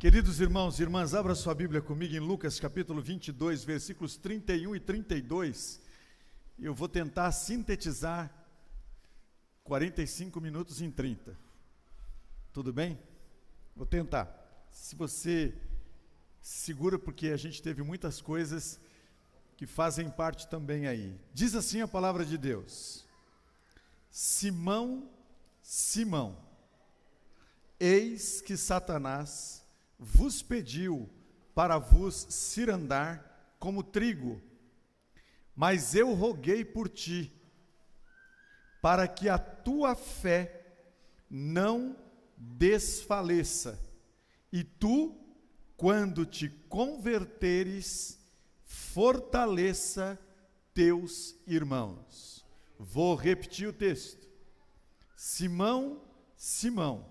Queridos irmãos e irmãs, abra sua Bíblia comigo em Lucas capítulo 22, versículos 31 e 32. Eu vou tentar sintetizar 45 minutos em 30. Tudo bem? Vou tentar. Se você segura, porque a gente teve muitas coisas que fazem parte também aí. Diz assim a palavra de Deus: Simão, Simão, eis que Satanás vos pediu para vos cirandar como trigo, mas eu roguei por ti, para que a tua fé não desfaleça, e tu, quando te converteres, fortaleça teus irmãos. Vou repetir o texto. Simão, Simão,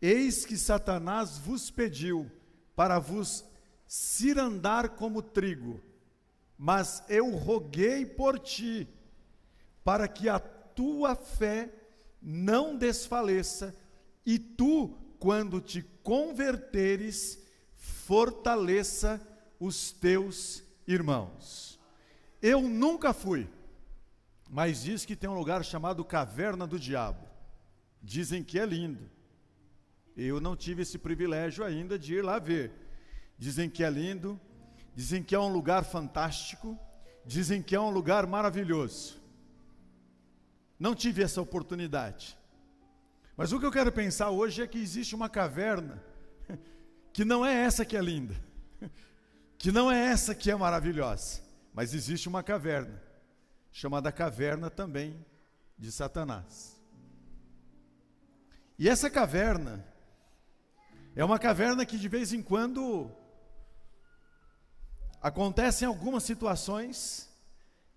eis que Satanás vos pediu para vos cirandar como trigo, mas eu roguei por ti, para que a tua fé não desfaleça, e tu, quando te converteres, fortaleça os teus irmãos. Eu nunca fui, mas diz que tem um lugar chamado Caverna do Diabo. Dizem que é lindo. Eu não tive esse privilégio ainda de ir lá ver. Dizem que é lindo, dizem que é um lugar fantástico, dizem que é um lugar maravilhoso. Não tive essa oportunidade. Mas o que eu quero pensar hoje é que existe uma caverna que não é essa que é linda, que não é essa que é maravilhosa, mas existe uma caverna, chamada caverna também de Satanás. E essa caverna é uma caverna que de vez em quando acontecem algumas situações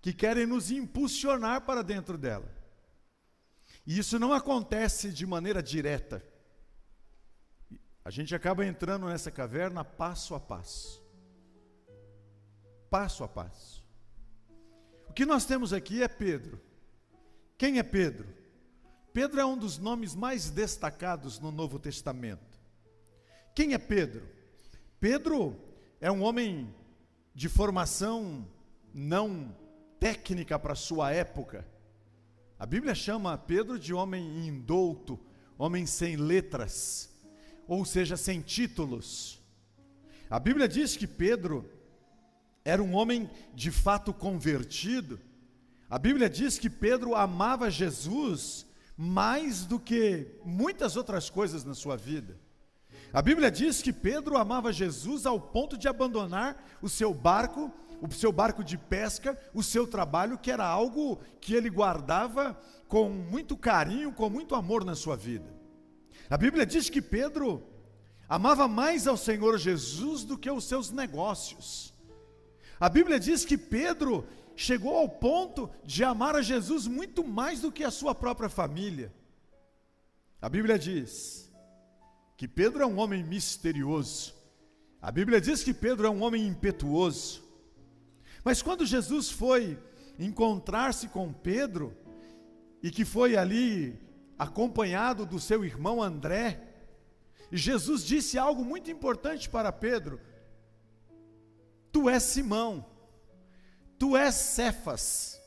que querem nos impulsionar para dentro dela. E isso não acontece de maneira direta. A gente acaba entrando nessa caverna passo a passo passo a passo. O que nós temos aqui é Pedro. Quem é Pedro? Pedro é um dos nomes mais destacados no Novo Testamento. Quem é Pedro? Pedro é um homem de formação não técnica para sua época. A Bíblia chama Pedro de homem indouto, homem sem letras, ou seja, sem títulos. A Bíblia diz que Pedro era um homem de fato convertido. A Bíblia diz que Pedro amava Jesus mais do que muitas outras coisas na sua vida. A Bíblia diz que Pedro amava Jesus ao ponto de abandonar o seu barco, o seu barco de pesca, o seu trabalho, que era algo que ele guardava com muito carinho, com muito amor na sua vida. A Bíblia diz que Pedro amava mais ao Senhor Jesus do que os seus negócios. A Bíblia diz que Pedro chegou ao ponto de amar a Jesus muito mais do que a sua própria família. A Bíblia diz que Pedro é um homem misterioso. A Bíblia diz que Pedro é um homem impetuoso. Mas quando Jesus foi encontrar-se com Pedro, e que foi ali acompanhado do seu irmão André, Jesus disse algo muito importante para Pedro: Tu és Simão, tu és Cefas,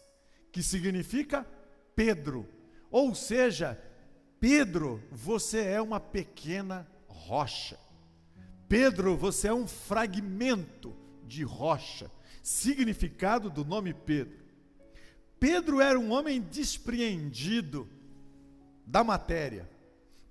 que significa Pedro, ou seja, Pedro, você é uma pequena rocha. Pedro, você é um fragmento de rocha, significado do nome Pedro. Pedro era um homem despreendido da matéria.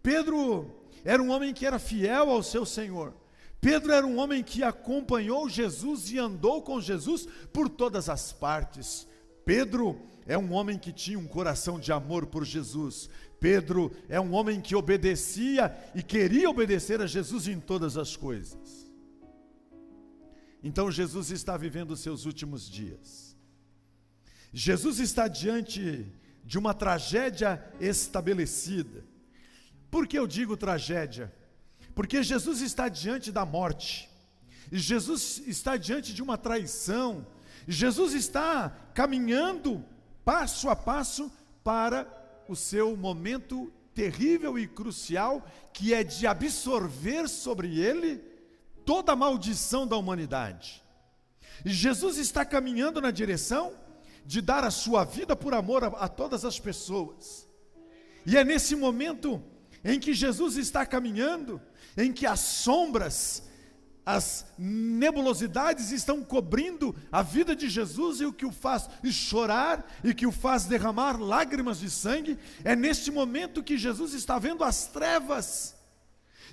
Pedro era um homem que era fiel ao seu Senhor. Pedro era um homem que acompanhou Jesus e andou com Jesus por todas as partes. Pedro é um homem que tinha um coração de amor por Jesus. Pedro é um homem que obedecia e queria obedecer a Jesus em todas as coisas. Então Jesus está vivendo os seus últimos dias. Jesus está diante de uma tragédia estabelecida. Por que eu digo tragédia? Porque Jesus está diante da morte, Jesus está diante de uma traição, Jesus está caminhando passo a passo para o seu momento terrível e crucial que é de absorver sobre ele toda a maldição da humanidade. E Jesus está caminhando na direção de dar a sua vida por amor a, a todas as pessoas. E é nesse momento em que Jesus está caminhando, em que as sombras, as nebulosidades estão cobrindo a vida de Jesus e o que o faz chorar e que o faz derramar lágrimas de sangue, é neste momento que Jesus está vendo as trevas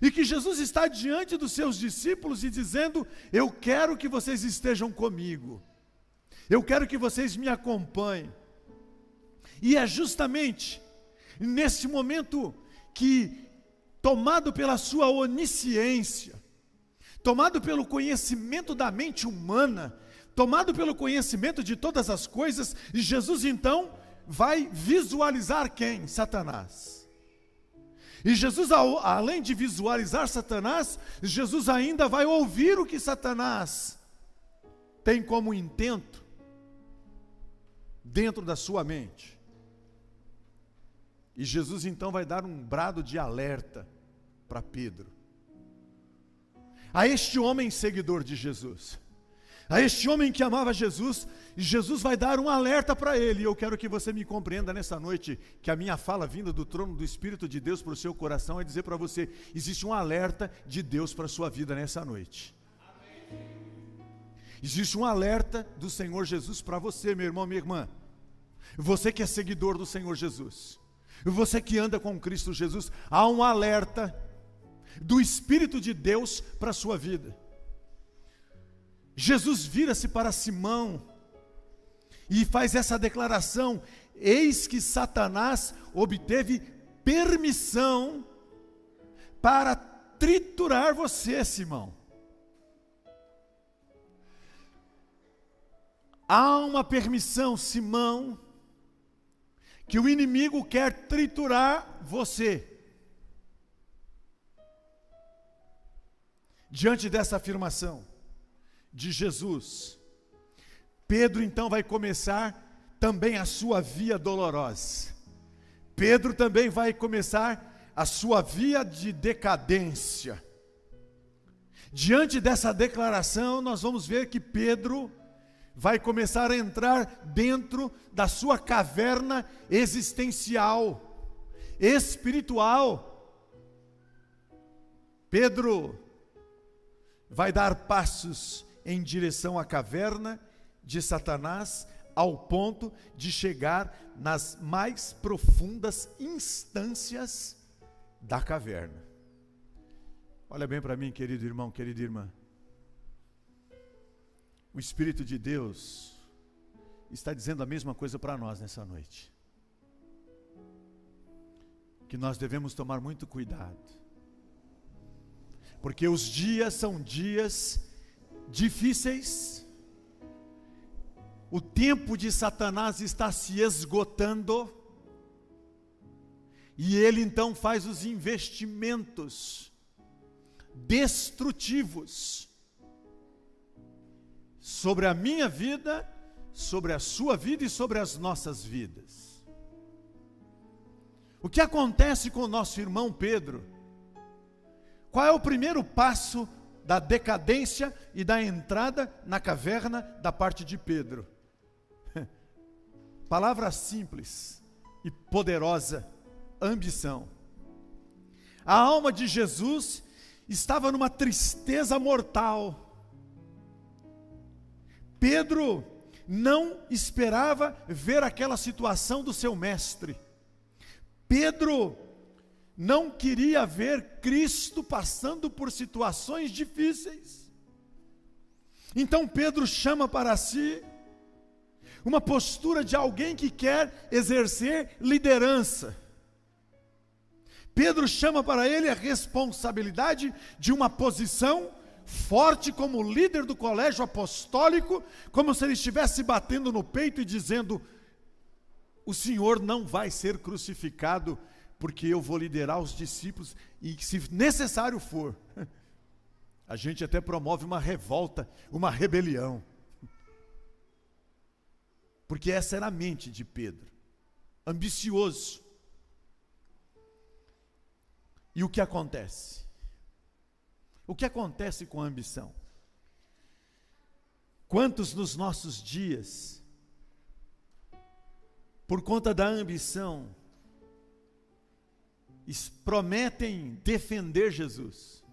e que Jesus está diante dos seus discípulos e dizendo: Eu quero que vocês estejam comigo, eu quero que vocês me acompanhem. E é justamente nesse momento que, tomado pela sua onisciência, tomado pelo conhecimento da mente humana, tomado pelo conhecimento de todas as coisas, Jesus então vai visualizar quem? Satanás. E Jesus, além de visualizar Satanás, Jesus ainda vai ouvir o que Satanás tem como intento dentro da sua mente. E Jesus então vai dar um brado de alerta para Pedro. A este homem seguidor de Jesus, a este homem que amava Jesus, Jesus vai dar um alerta para ele. E eu quero que você me compreenda nessa noite que a minha fala vinda do trono do Espírito de Deus para o seu coração é dizer para você: existe um alerta de Deus para a sua vida nessa noite. Existe um alerta do Senhor Jesus para você, meu irmão, minha irmã. Você que é seguidor do Senhor Jesus. Você que anda com Cristo Jesus, há um alerta do Espírito de Deus para a sua vida. Jesus vira-se para Simão e faz essa declaração: Eis que Satanás obteve permissão para triturar você, Simão. Há uma permissão, Simão, que o inimigo quer triturar você. Diante dessa afirmação de Jesus, Pedro então vai começar também a sua via dolorosa. Pedro também vai começar a sua via de decadência. Diante dessa declaração, nós vamos ver que Pedro vai começar a entrar dentro da sua caverna existencial, espiritual. Pedro vai dar passos em direção à caverna de Satanás, ao ponto de chegar nas mais profundas instâncias da caverna. Olha bem para mim, querido irmão, querida irmã. O Espírito de Deus está dizendo a mesma coisa para nós nessa noite. Que nós devemos tomar muito cuidado. Porque os dias são dias difíceis. O tempo de Satanás está se esgotando. E ele então faz os investimentos destrutivos sobre a minha vida, sobre a sua vida e sobre as nossas vidas. O que acontece com o nosso irmão Pedro? Qual é o primeiro passo da decadência e da entrada na caverna da parte de Pedro? Palavra simples e poderosa: ambição. A alma de Jesus estava numa tristeza mortal Pedro não esperava ver aquela situação do seu mestre. Pedro não queria ver Cristo passando por situações difíceis. Então Pedro chama para si uma postura de alguém que quer exercer liderança. Pedro chama para ele a responsabilidade de uma posição forte como líder do colégio apostólico, como se ele estivesse batendo no peito e dizendo: O Senhor não vai ser crucificado, porque eu vou liderar os discípulos, e se necessário for, a gente até promove uma revolta, uma rebelião. Porque essa era a mente de Pedro, ambicioso. E o que acontece? O que acontece com a ambição? Quantos nos nossos dias, por conta da ambição, prometem defender Jesus,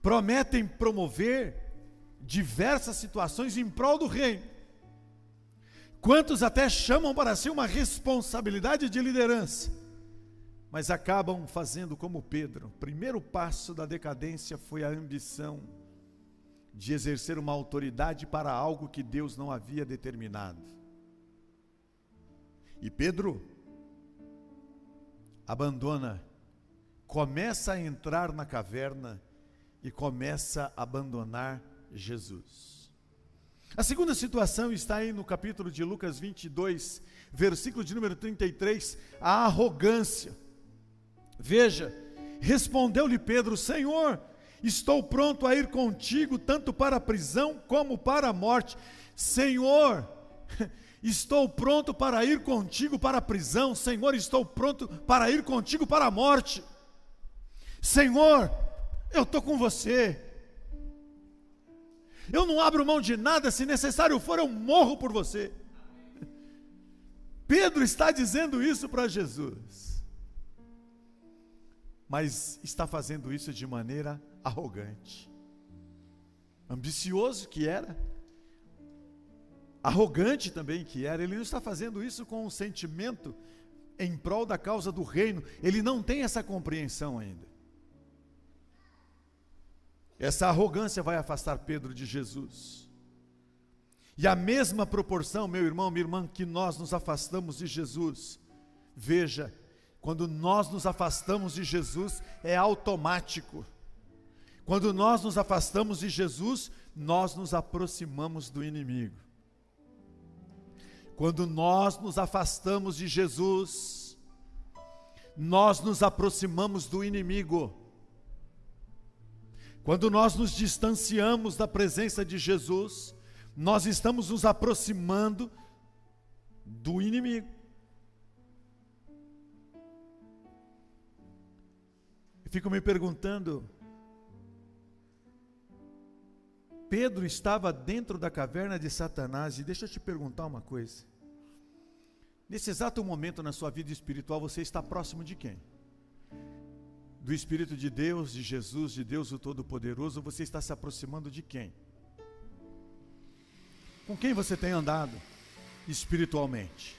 prometem promover diversas situações em prol do reino. Quantos até chamam para si uma responsabilidade de liderança, mas acabam fazendo como Pedro. O primeiro passo da decadência foi a ambição de exercer uma autoridade para algo que Deus não havia determinado. E Pedro abandona, começa a entrar na caverna e começa a abandonar Jesus. A segunda situação está aí no capítulo de Lucas 22, versículo de número 33, a arrogância. Veja, respondeu-lhe Pedro: Senhor, estou pronto a ir contigo, tanto para a prisão como para a morte. Senhor, Estou pronto para ir contigo para a prisão, Senhor, estou pronto para ir contigo para a morte. Senhor, eu estou com você. Eu não abro mão de nada, se necessário for, eu morro por você. Pedro está dizendo isso para Jesus, mas está fazendo isso de maneira arrogante, ambicioso que era arrogante também que era, ele não está fazendo isso com um sentimento em prol da causa do reino, ele não tem essa compreensão ainda. Essa arrogância vai afastar Pedro de Jesus. E a mesma proporção, meu irmão, minha irmã, que nós nos afastamos de Jesus, veja, quando nós nos afastamos de Jesus, é automático. Quando nós nos afastamos de Jesus, nós nos aproximamos do inimigo. Quando nós nos afastamos de Jesus, nós nos aproximamos do inimigo. Quando nós nos distanciamos da presença de Jesus, nós estamos nos aproximando do inimigo. Eu fico me perguntando, Pedro estava dentro da caverna de Satanás, e deixa eu te perguntar uma coisa. Nesse exato momento na sua vida espiritual, você está próximo de quem? Do Espírito de Deus, de Jesus, de Deus o Todo-Poderoso, você está se aproximando de quem? Com quem você tem andado espiritualmente?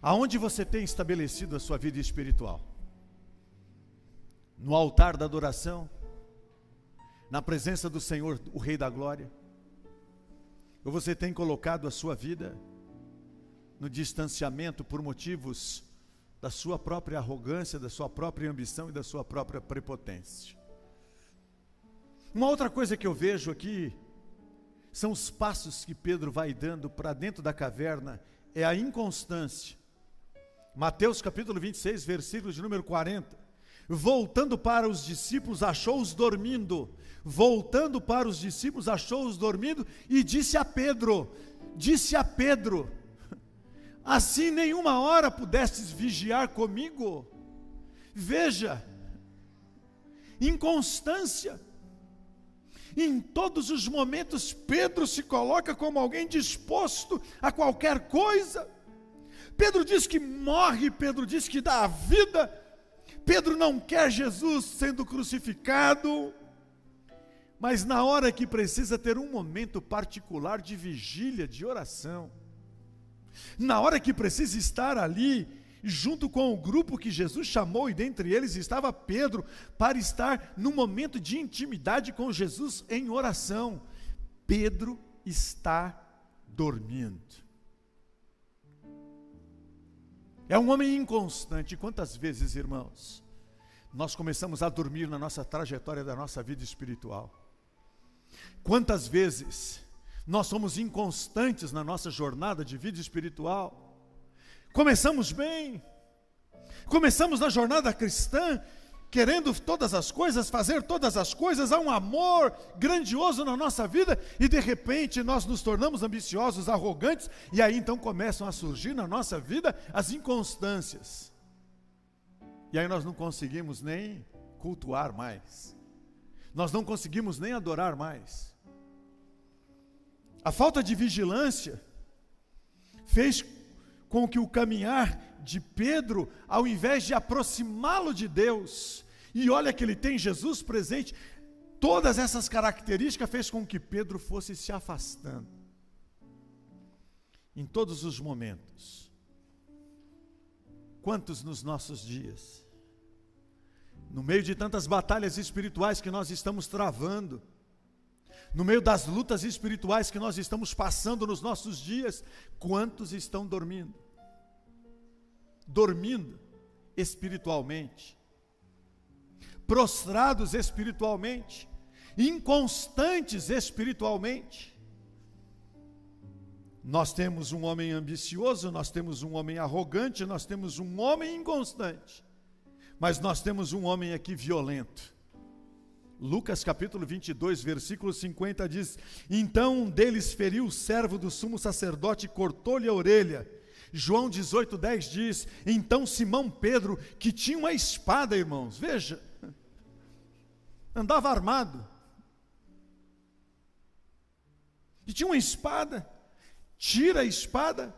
Aonde você tem estabelecido a sua vida espiritual? No altar da adoração? Na presença do Senhor, o Rei da Glória? Ou você tem colocado a sua vida no distanciamento por motivos da sua própria arrogância, da sua própria ambição e da sua própria prepotência. Uma outra coisa que eu vejo aqui são os passos que Pedro vai dando para dentro da caverna, é a inconstância. Mateus capítulo 26, versículo de número 40. Voltando para os discípulos, achou-os dormindo. Voltando para os discípulos, achou-os dormindo e disse a Pedro: Disse a Pedro: assim nenhuma hora pudestes vigiar comigo. Veja, inconstância. Em todos os momentos, Pedro se coloca como alguém disposto a qualquer coisa. Pedro diz que morre, Pedro diz que dá a vida. Pedro não quer Jesus sendo crucificado. Mas na hora que precisa ter um momento particular de vigília, de oração, na hora que precisa estar ali, junto com o grupo que Jesus chamou, e dentre eles estava Pedro, para estar num momento de intimidade com Jesus em oração. Pedro está dormindo. É um homem inconstante. Quantas vezes, irmãos, nós começamos a dormir na nossa trajetória da nossa vida espiritual? Quantas vezes nós somos inconstantes na nossa jornada de vida espiritual. Começamos bem, começamos na jornada cristã, querendo todas as coisas, fazer todas as coisas, há um amor grandioso na nossa vida, e de repente nós nos tornamos ambiciosos, arrogantes, e aí então começam a surgir na nossa vida as inconstâncias. E aí nós não conseguimos nem cultuar mais. Nós não conseguimos nem adorar mais. A falta de vigilância fez com que o caminhar de Pedro, ao invés de aproximá-lo de Deus, e olha que ele tem Jesus presente, todas essas características fez com que Pedro fosse se afastando. Em todos os momentos. Quantos nos nossos dias? No meio de tantas batalhas espirituais que nós estamos travando, no meio das lutas espirituais que nós estamos passando nos nossos dias, quantos estão dormindo? Dormindo espiritualmente, prostrados espiritualmente, inconstantes espiritualmente. Nós temos um homem ambicioso, nós temos um homem arrogante, nós temos um homem inconstante, mas nós temos um homem aqui violento Lucas capítulo 22, versículo 50 diz: Então um deles feriu o servo do sumo sacerdote e cortou-lhe a orelha. João 18, 10 diz: Então Simão Pedro, que tinha uma espada, irmãos, veja, andava armado, e tinha uma espada, tira a espada,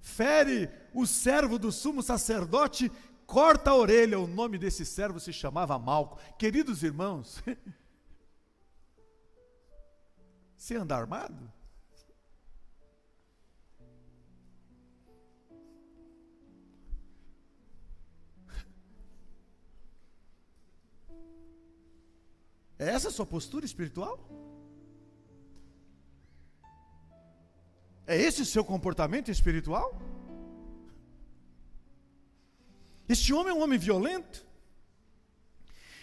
fere o servo do sumo sacerdote corta a orelha. O nome desse servo se chamava Malco. Queridos irmãos, você anda armado? É essa a sua postura espiritual? É esse o seu comportamento espiritual? Este homem é um homem violento.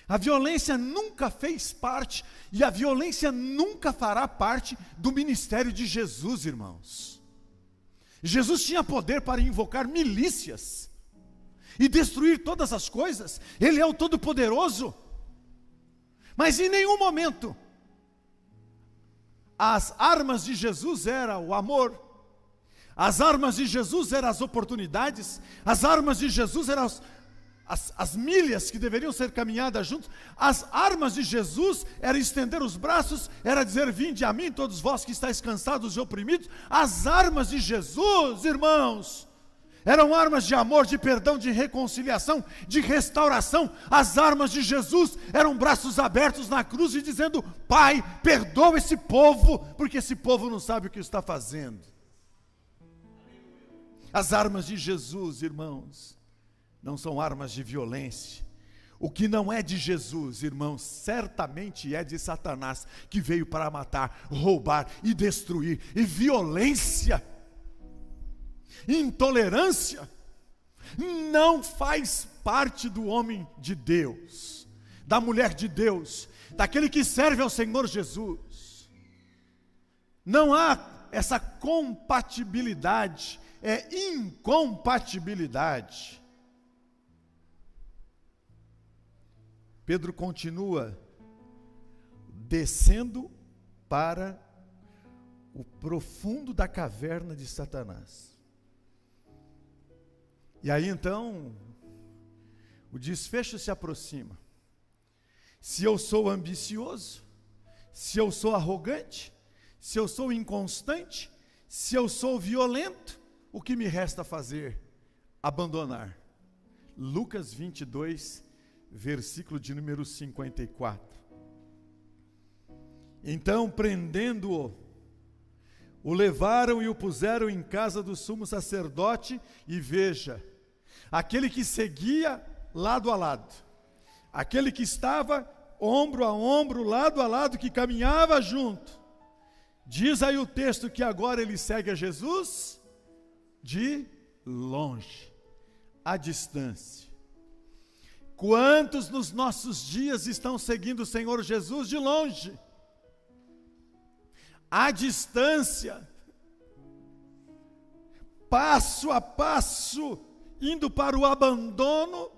A violência nunca fez parte e a violência nunca fará parte do ministério de Jesus, irmãos. Jesus tinha poder para invocar milícias e destruir todas as coisas, Ele é o Todo-Poderoso. Mas em nenhum momento as armas de Jesus eram o amor, as armas de Jesus eram as oportunidades, as armas de Jesus eram as, as, as, milhas que deveriam ser caminhadas juntos, as armas de Jesus era estender os braços, era dizer: Vinde a mim, todos vós que estáis cansados e oprimidos. As armas de Jesus, irmãos, eram armas de amor, de perdão, de reconciliação, de restauração. As armas de Jesus eram braços abertos na cruz e dizendo: Pai, perdoa esse povo, porque esse povo não sabe o que está fazendo. As armas de Jesus, irmãos, não são armas de violência. O que não é de Jesus, irmãos, certamente é de Satanás, que veio para matar, roubar e destruir. E violência, intolerância, não faz parte do homem de Deus, da mulher de Deus, daquele que serve ao Senhor Jesus. Não há essa compatibilidade é incompatibilidade. Pedro continua descendo para o profundo da caverna de Satanás. E aí então, o desfecho se aproxima. Se eu sou ambicioso, se eu sou arrogante, se eu sou inconstante, se eu sou violento, o que me resta fazer? Abandonar. Lucas 22, versículo de número 54. Então, prendendo-o, o levaram e o puseram em casa do sumo sacerdote, e veja, aquele que seguia lado a lado, aquele que estava ombro a ombro, lado a lado, que caminhava junto. Diz aí o texto que agora ele segue a Jesus de longe, à distância. Quantos nos nossos dias estão seguindo o Senhor Jesus de longe? À distância, passo a passo, indo para o abandono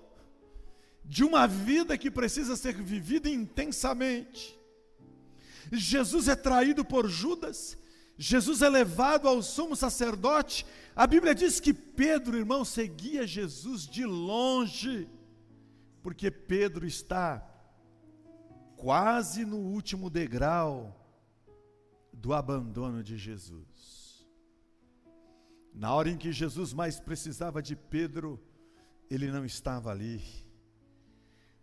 de uma vida que precisa ser vivida intensamente. Jesus é traído por Judas, Jesus é levado ao sumo sacerdote. A Bíblia diz que Pedro, irmão, seguia Jesus de longe, porque Pedro está quase no último degrau do abandono de Jesus. Na hora em que Jesus mais precisava de Pedro, ele não estava ali.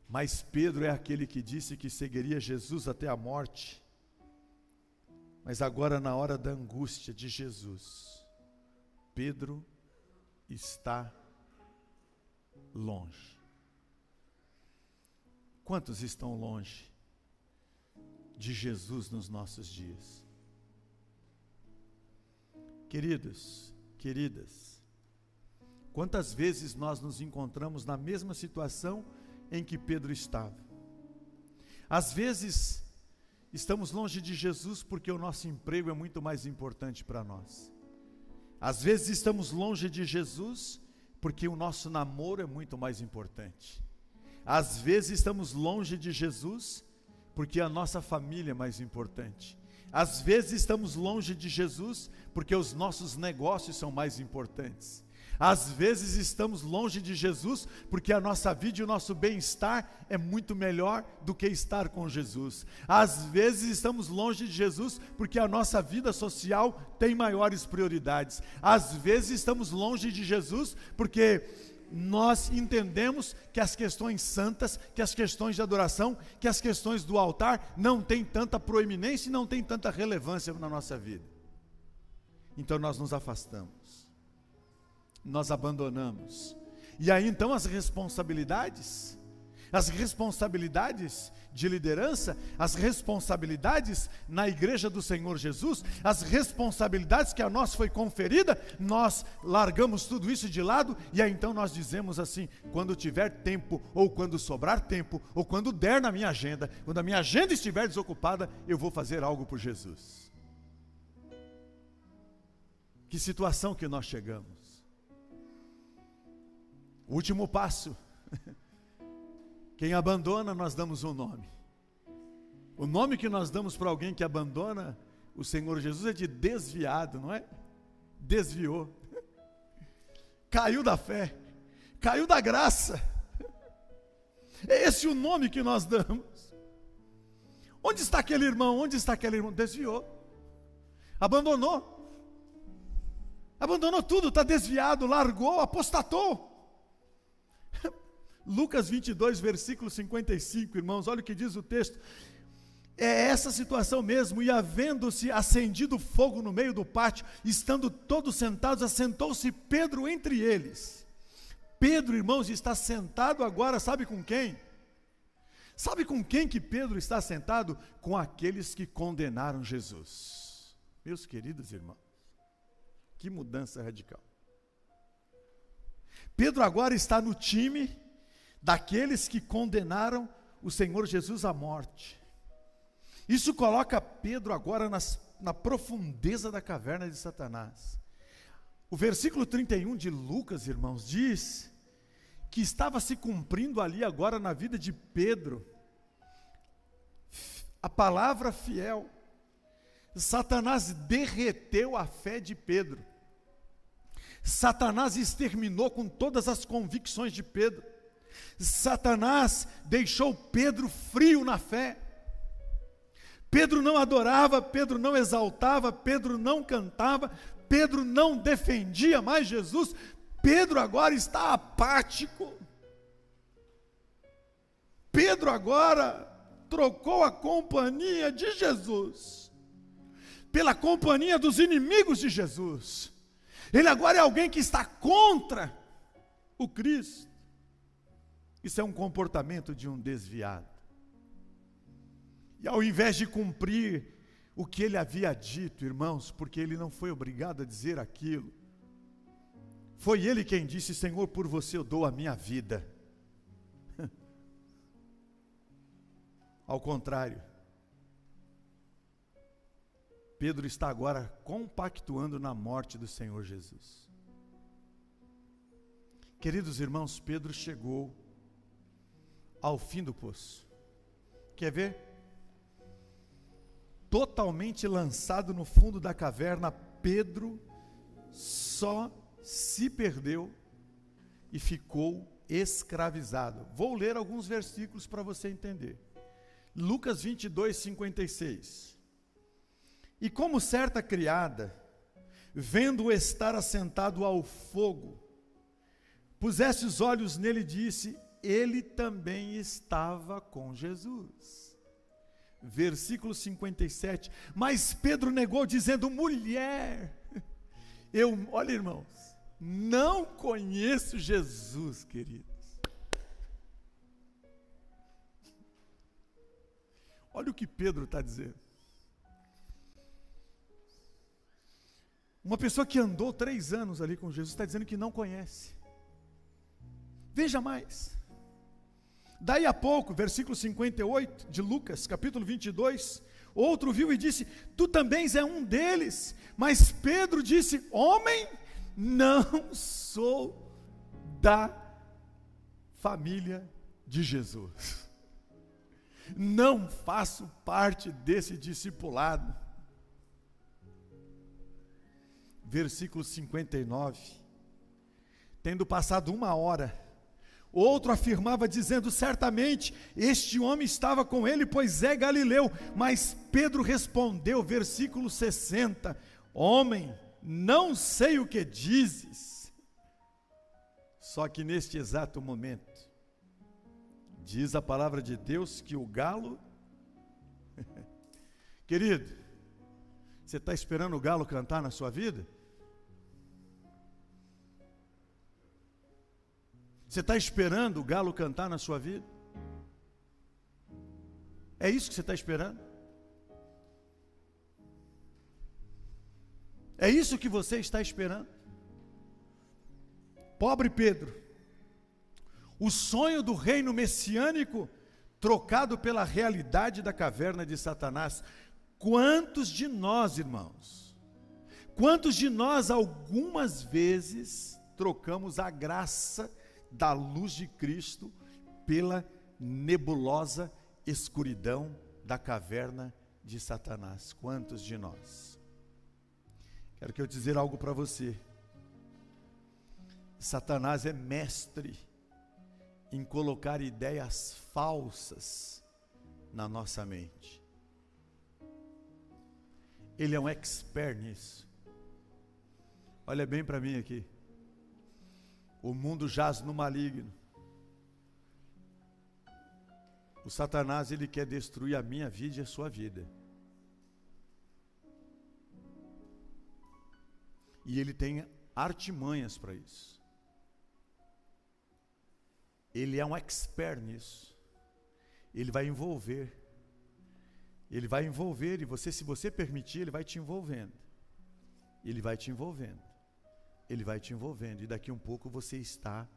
Mas Pedro é aquele que disse que seguiria Jesus até a morte. Mas agora, na hora da angústia de Jesus, Pedro está longe. Quantos estão longe de Jesus nos nossos dias? Queridos, queridas, quantas vezes nós nos encontramos na mesma situação em que Pedro estava? Às vezes, estamos longe de Jesus porque o nosso emprego é muito mais importante para nós. Às vezes, estamos longe de Jesus porque o nosso namoro é muito mais importante. Às vezes, estamos longe de Jesus porque a nossa família é mais importante. Às vezes estamos longe de Jesus porque os nossos negócios são mais importantes. Às vezes estamos longe de Jesus porque a nossa vida e o nosso bem-estar é muito melhor do que estar com Jesus. Às vezes estamos longe de Jesus porque a nossa vida social tem maiores prioridades. Às vezes estamos longe de Jesus porque nós entendemos que as questões santas, que as questões de adoração, que as questões do altar não têm tanta proeminência e não têm tanta relevância na nossa vida. Então nós nos afastamos, nós abandonamos. E aí então as responsabilidades, as responsabilidades de liderança, as responsabilidades na igreja do Senhor Jesus, as responsabilidades que a nós foi conferida, nós largamos tudo isso de lado e aí então nós dizemos assim: quando tiver tempo, ou quando sobrar tempo, ou quando der na minha agenda, quando a minha agenda estiver desocupada, eu vou fazer algo por Jesus. Que situação que nós chegamos. Último passo. Quem abandona, nós damos um nome. O nome que nós damos para alguém que abandona o Senhor Jesus é de desviado, não é? Desviou. Caiu da fé. Caiu da graça. É esse o nome que nós damos. Onde está aquele irmão? Onde está aquele irmão? Desviou. Abandonou. Abandonou tudo, está desviado, largou, apostatou. Lucas 22, versículo 55, irmãos, olha o que diz o texto. É essa situação mesmo, e havendo-se acendido fogo no meio do pátio, estando todos sentados, assentou-se Pedro entre eles. Pedro, irmãos, está sentado agora, sabe com quem? Sabe com quem que Pedro está sentado? Com aqueles que condenaram Jesus. Meus queridos irmãos, que mudança radical. Pedro agora está no time daqueles que condenaram o Senhor Jesus à morte. Isso coloca Pedro agora nas, na profundeza da caverna de Satanás. O versículo 31 de Lucas, irmãos, diz que estava se cumprindo ali agora na vida de Pedro a palavra fiel. Satanás derreteu a fé de Pedro. Satanás exterminou com todas as convicções de Pedro. Satanás deixou Pedro frio na fé. Pedro não adorava, Pedro não exaltava, Pedro não cantava, Pedro não defendia mais Jesus. Pedro agora está apático. Pedro agora trocou a companhia de Jesus pela companhia dos inimigos de Jesus. Ele agora é alguém que está contra o Cristo. Isso é um comportamento de um desviado. E ao invés de cumprir o que ele havia dito, irmãos, porque ele não foi obrigado a dizer aquilo, foi ele quem disse: Senhor, por você eu dou a minha vida. Ao contrário, Pedro está agora compactuando na morte do Senhor Jesus. Queridos irmãos, Pedro chegou ao fim do poço. Quer ver? totalmente lançado no fundo da caverna, Pedro só se perdeu e ficou escravizado. Vou ler alguns versículos para você entender. Lucas 22, 56. E como certa criada, vendo-o estar assentado ao fogo, pusesse os olhos nele e disse: Ele também estava com Jesus. Versículo 57. Mas Pedro negou, dizendo: Mulher, eu, olha irmãos, não conheço Jesus, queridos. Olha o que Pedro está dizendo. Uma pessoa que andou três anos ali com Jesus está dizendo que não conhece. Veja mais. Daí a pouco, versículo 58 de Lucas, capítulo 22, outro viu e disse: Tu também és um deles. Mas Pedro disse: Homem, não sou da família de Jesus. Não faço parte desse discipulado versículo 59. Tendo passado uma hora, outro afirmava, dizendo: Certamente este homem estava com ele, pois é Galileu. Mas Pedro respondeu, versículo 60: Homem, não sei o que dizes. Só que neste exato momento, diz a palavra de Deus que o galo. Querido, você está esperando o galo cantar na sua vida? Você está esperando o galo cantar na sua vida? É isso que você está esperando? É isso que você está esperando? Pobre Pedro, o sonho do reino messiânico trocado pela realidade da caverna de Satanás. Quantos de nós, irmãos, quantos de nós algumas vezes trocamos a graça da luz de Cristo pela nebulosa escuridão da caverna de Satanás. Quantos de nós? Quero que eu dizer algo para você. Satanás é mestre em colocar ideias falsas na nossa mente. Ele é um expert nisso. Olha bem para mim aqui. O mundo jaz no maligno. O Satanás ele quer destruir a minha vida e a sua vida. E ele tem artimanhas para isso. Ele é um expert nisso. Ele vai envolver. Ele vai envolver e você, se você permitir, ele vai te envolvendo. Ele vai te envolvendo ele vai te envolvendo, e daqui um pouco você está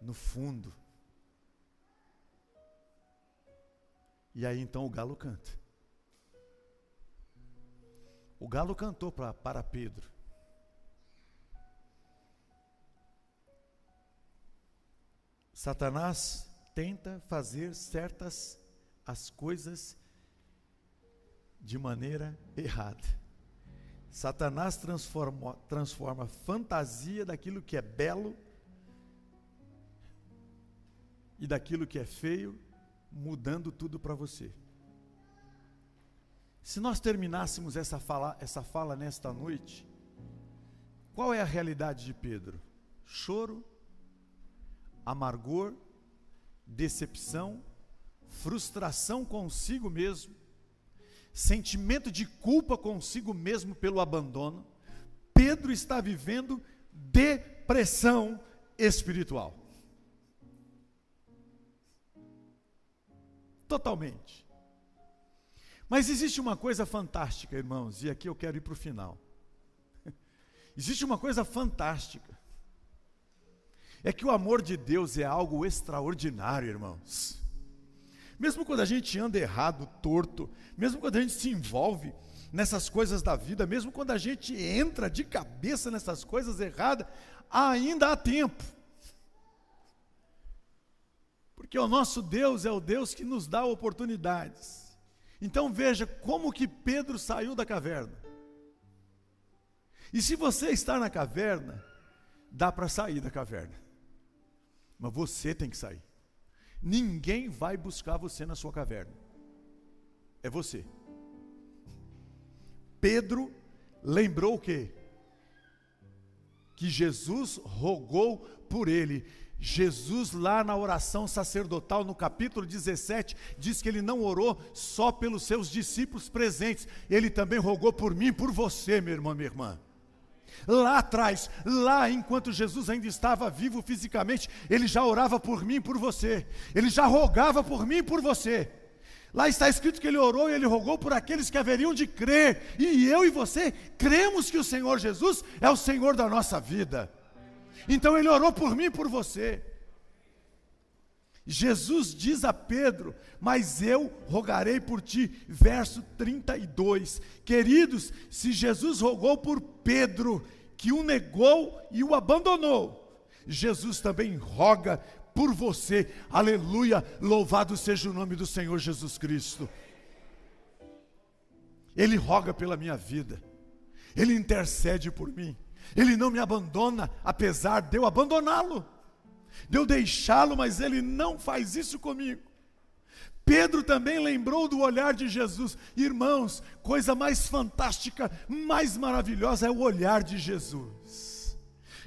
no fundo. E aí então o galo canta. O galo cantou pra, para Pedro. Satanás tenta fazer certas as coisas de maneira errada. Satanás transforma, transforma fantasia daquilo que é belo e daquilo que é feio, mudando tudo para você. Se nós terminássemos essa fala, essa fala nesta noite, qual é a realidade de Pedro? Choro, amargor, decepção, frustração consigo mesmo, sentimento de culpa consigo mesmo pelo abandono, Pedro está vivendo depressão espiritual. Totalmente. Mas existe uma coisa fantástica, irmãos, e aqui eu quero ir para o final. Existe uma coisa fantástica. É que o amor de Deus é algo extraordinário, irmãos. Mesmo quando a gente anda errado, torto, mesmo quando a gente se envolve nessas coisas da vida, mesmo quando a gente entra de cabeça nessas coisas erradas, ainda há tempo. Porque o nosso Deus é o Deus que nos dá oportunidades. Então veja como que Pedro saiu da caverna. E se você está na caverna, dá para sair da caverna. Mas você tem que sair. Ninguém vai buscar você na sua caverna. É você. Pedro lembrou o quê? Que Jesus rogou por ele. Jesus, lá na oração sacerdotal, no capítulo 17, diz que ele não orou só pelos seus discípulos presentes, ele também rogou por mim, por você, meu irmão, minha irmã. Lá atrás, lá enquanto Jesus ainda estava vivo fisicamente, ele já orava por mim e por você, ele já rogava por mim e por você. Lá está escrito que ele orou e ele rogou por aqueles que haveriam de crer, e eu e você cremos que o Senhor Jesus é o Senhor da nossa vida. Então ele orou por mim e por você. Jesus diz a Pedro: Mas eu rogarei por ti. Verso 32. Queridos, se Jesus rogou por Pedro, que o negou e o abandonou, Jesus também roga por você. Aleluia! Louvado seja o nome do Senhor Jesus Cristo. Ele roga pela minha vida, ele intercede por mim, ele não me abandona, apesar de eu abandoná-lo de eu deixá-lo, mas ele não faz isso comigo. Pedro também lembrou do olhar de Jesus. Irmãos, coisa mais fantástica, mais maravilhosa é o olhar de Jesus.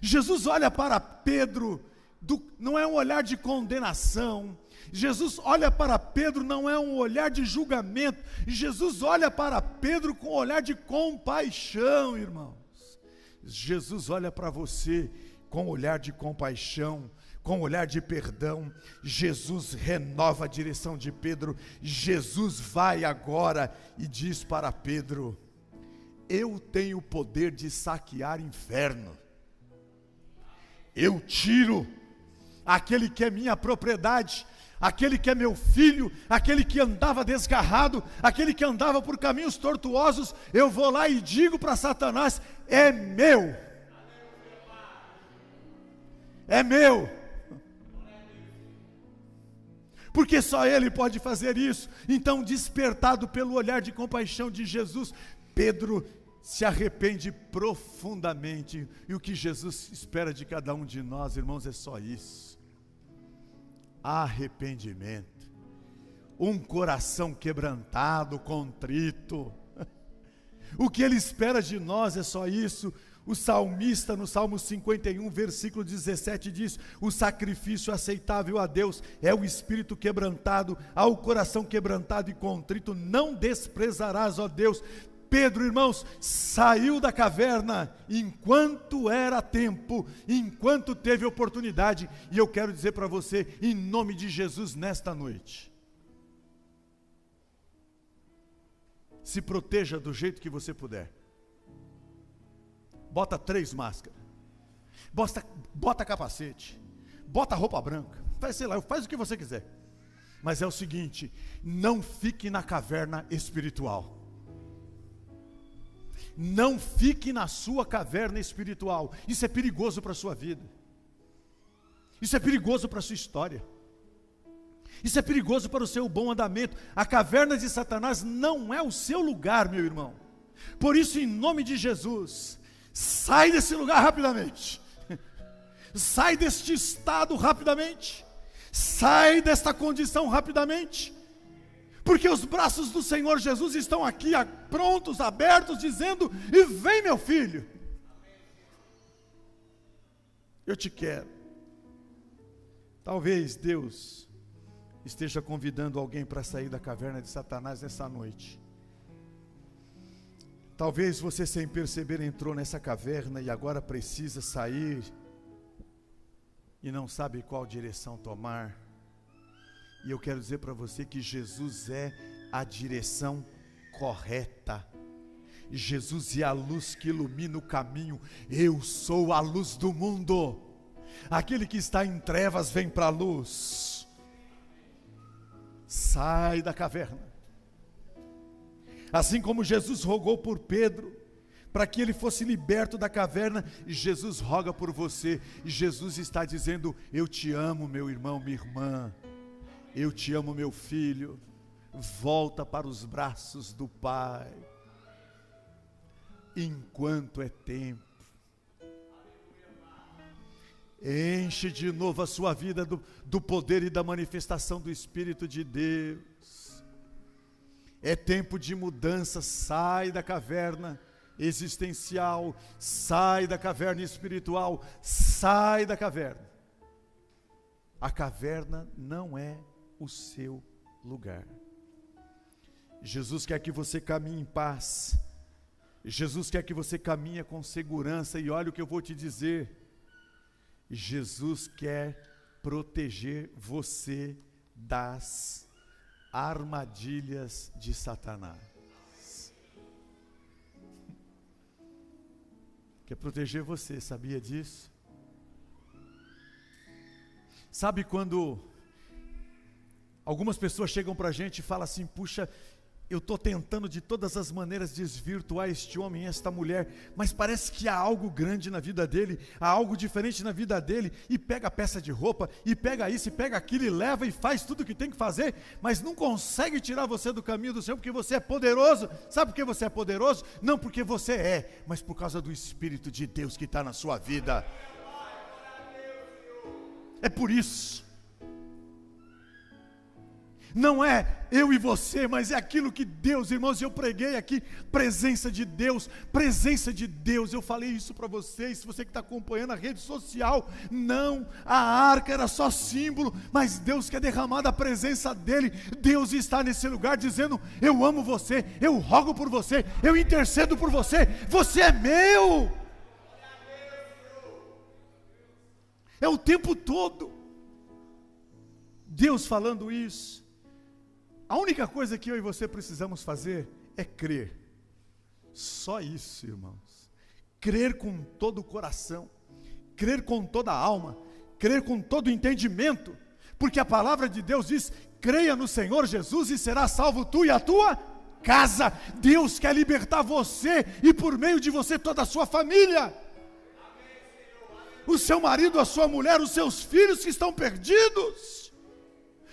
Jesus olha para Pedro, do, não é um olhar de condenação. Jesus olha para Pedro, não é um olhar de julgamento. Jesus olha para Pedro com um olhar de compaixão, irmãos. Jesus olha para você com um olhar de compaixão com olhar de perdão, Jesus renova a direção de Pedro. Jesus vai agora e diz para Pedro: Eu tenho o poder de saquear inferno. Eu tiro aquele que é minha propriedade, aquele que é meu filho, aquele que andava desgarrado, aquele que andava por caminhos tortuosos, eu vou lá e digo para Satanás: é meu. É meu. Porque só Ele pode fazer isso. Então, despertado pelo olhar de compaixão de Jesus, Pedro se arrepende profundamente. E o que Jesus espera de cada um de nós, irmãos, é só isso: arrependimento, um coração quebrantado, contrito. O que Ele espera de nós é só isso o salmista, no Salmo 51, versículo 17, diz: O sacrifício aceitável a Deus é o espírito quebrantado, ao coração quebrantado e contrito, não desprezarás, ó Deus. Pedro, irmãos, saiu da caverna enquanto era tempo, enquanto teve oportunidade, e eu quero dizer para você, em nome de Jesus, nesta noite, se proteja do jeito que você puder bota três máscaras, bota, bota capacete, bota roupa branca, faz, sei lá, faz o que você quiser. Mas é o seguinte: não fique na caverna espiritual. Não fique na sua caverna espiritual. Isso é perigoso para a sua vida. Isso é perigoso para a sua história. Isso é perigoso para o seu bom andamento. A caverna de Satanás não é o seu lugar, meu irmão. Por isso, em nome de Jesus, Sai desse lugar rapidamente. Sai deste estado rapidamente. Sai desta condição rapidamente. Porque os braços do Senhor Jesus estão aqui prontos, abertos, dizendo: E vem, meu filho. Eu te quero. Talvez Deus esteja convidando alguém para sair da caverna de Satanás nessa noite. Talvez você, sem perceber, entrou nessa caverna e agora precisa sair e não sabe qual direção tomar. E eu quero dizer para você que Jesus é a direção correta. Jesus é a luz que ilumina o caminho. Eu sou a luz do mundo. Aquele que está em trevas vem para a luz. Sai da caverna. Assim como Jesus rogou por Pedro, para que ele fosse liberto da caverna, Jesus roga por você. E Jesus está dizendo: Eu te amo, meu irmão, minha irmã. Eu te amo, meu filho. volta para os braços do Pai, enquanto é tempo. Enche de novo a sua vida do, do poder e da manifestação do Espírito de Deus. É tempo de mudança, sai da caverna existencial, sai da caverna espiritual, sai da caverna. A caverna não é o seu lugar. Jesus quer que você caminhe em paz. Jesus quer que você caminhe com segurança e olha o que eu vou te dizer. Jesus quer proteger você das armadilhas de Satanás. Quer proteger você, sabia disso? Sabe quando algumas pessoas chegam para a gente e falam assim: puxa, eu estou tentando de todas as maneiras desvirtuar este homem, esta mulher, mas parece que há algo grande na vida dele, há algo diferente na vida dele, e pega a peça de roupa, e pega isso, e pega aquilo, e leva e faz tudo o que tem que fazer, mas não consegue tirar você do caminho do Senhor, porque você é poderoso. Sabe por que você é poderoso? Não porque você é, mas por causa do Espírito de Deus que está na sua vida. É por isso. Não é eu e você, mas é aquilo que Deus, irmãos, eu preguei aqui, presença de Deus, presença de Deus. Eu falei isso para vocês, você que está acompanhando a rede social, não, a arca era só símbolo, mas Deus quer derramar da presença dele. Deus está nesse lugar dizendo: Eu amo você, eu rogo por você, eu intercedo por você, você é meu. É o tempo todo. Deus falando isso. A única coisa que eu e você precisamos fazer é crer. Só isso, irmãos. Crer com todo o coração, crer com toda a alma, crer com todo o entendimento, porque a palavra de Deus diz: creia no Senhor Jesus e será salvo tu e a tua casa. Deus quer libertar você e por meio de você toda a sua família. O seu marido, a sua mulher, os seus filhos que estão perdidos.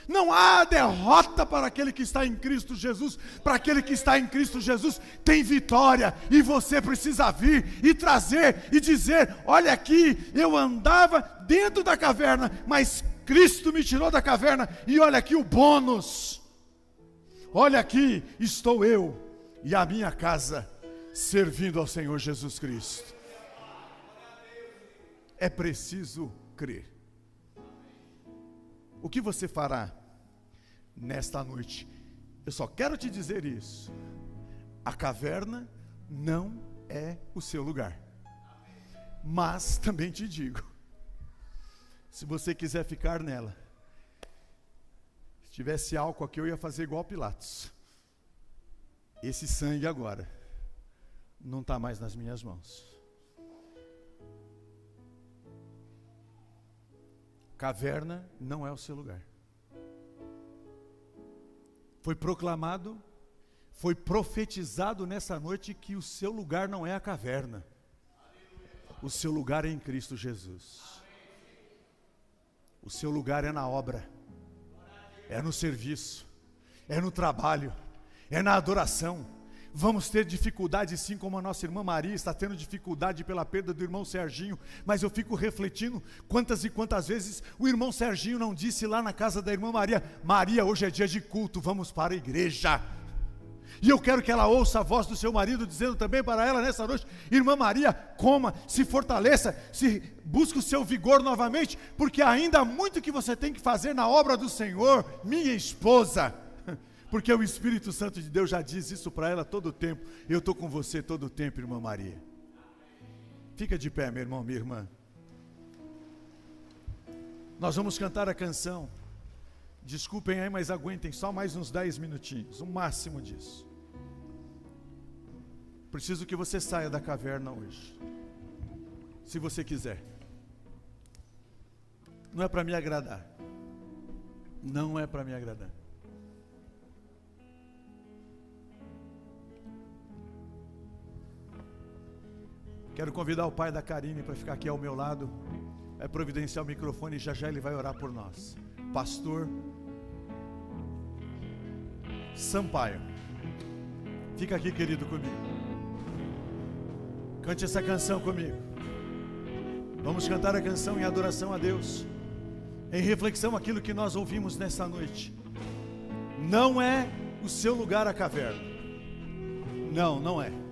Não há derrota para aquele que está em Cristo Jesus. Para aquele que está em Cristo Jesus tem vitória. E você precisa vir e trazer e dizer: Olha aqui, eu andava dentro da caverna, mas Cristo me tirou da caverna. E olha aqui o bônus. Olha aqui, estou eu e a minha casa servindo ao Senhor Jesus Cristo. É preciso crer. O que você fará nesta noite? Eu só quero te dizer isso. A caverna não é o seu lugar. Mas também te digo: se você quiser ficar nela, se tivesse álcool aqui, eu ia fazer igual Pilatos. Esse sangue agora não está mais nas minhas mãos. Caverna não é o seu lugar. Foi proclamado, foi profetizado nessa noite que o seu lugar não é a caverna. O seu lugar é em Cristo Jesus. O seu lugar é na obra, é no serviço, é no trabalho, é na adoração Vamos ter dificuldade, sim, como a nossa irmã Maria está tendo dificuldade pela perda do irmão Serginho, mas eu fico refletindo quantas e quantas vezes o irmão Serginho não disse lá na casa da irmã Maria: Maria, hoje é dia de culto, vamos para a igreja. E eu quero que ela ouça a voz do seu marido dizendo também para ela nessa noite: Irmã Maria, coma, se fortaleça, se busque o seu vigor novamente, porque ainda há muito que você tem que fazer na obra do Senhor, minha esposa porque o Espírito Santo de Deus já diz isso para ela todo o tempo. Eu estou com você todo o tempo, irmã Maria. Fica de pé, meu irmão, minha irmã. Nós vamos cantar a canção. Desculpem aí, mas aguentem só mais uns 10 minutinhos, o máximo disso. Preciso que você saia da caverna hoje. Se você quiser. Não é para me agradar. Não é para me agradar. Quero convidar o pai da Karine para ficar aqui ao meu lado. É providenciar o microfone e já já ele vai orar por nós. Pastor, Sampaio. Fica aqui, querido, comigo. Cante essa canção comigo. Vamos cantar a canção em adoração a Deus, em reflexão aquilo que nós ouvimos nessa noite. Não é o seu lugar a caverna. Não, não é.